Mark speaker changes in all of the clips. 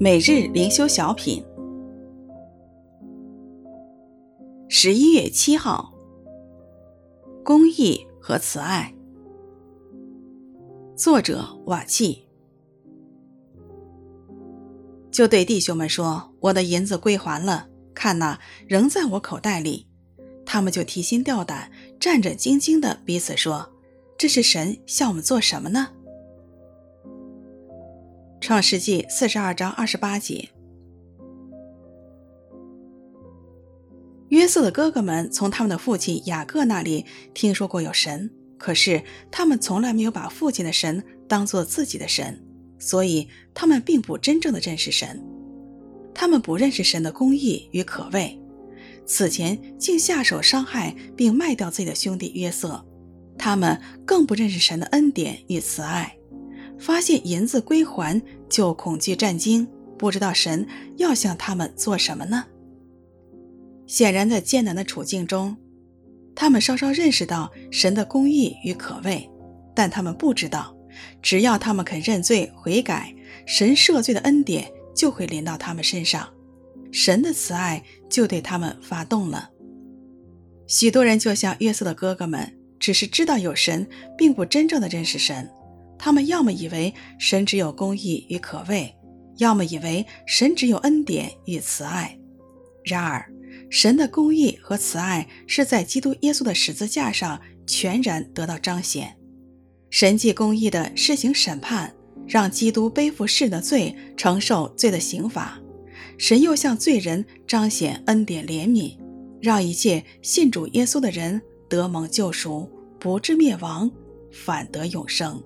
Speaker 1: 每日灵修小品，十一月七号，公益和慈爱。作者瓦契。就对弟兄们说：“我的银子归还了，看哪，仍在我口袋里。”他们就提心吊胆、战战兢兢的彼此说：“这是神向我们做什么呢？”创世纪四十二章二十八节，约瑟的哥哥们从他们的父亲雅各那里听说过有神，可是他们从来没有把父亲的神当作自己的神，所以他们并不真正的认识神。他们不认识神的公义与可畏，此前竟下手伤害并卖掉自己的兄弟约瑟。他们更不认识神的恩典与慈爱。发现银子归还，就恐惧战惊，不知道神要向他们做什么呢？显然，在艰难的处境中，他们稍稍认识到神的公义与可畏，但他们不知道，只要他们肯认罪悔改，神赦罪的恩典就会临到他们身上，神的慈爱就对他们发动了。许多人就像约瑟的哥哥们，只是知道有神，并不真正的认识神。他们要么以为神只有公义与可畏，要么以为神只有恩典与慈爱。然而，神的公义和慈爱是在基督耶稣的十字架上全然得到彰显。神既公义地施行审判，让基督背负世的罪，承受罪的刑罚；神又向罪人彰显恩典怜悯，让一切信主耶稣的人得蒙救赎，不至灭亡，反得永生。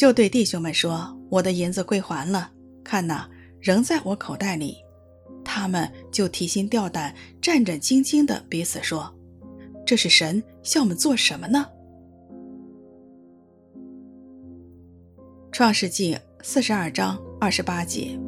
Speaker 1: 就对弟兄们说：“我的银子归还了，看哪，仍在我口袋里。”他们就提心吊胆、战战兢兢地彼此说：“这是神向我们做什么呢？”创世纪四十二章二十八节。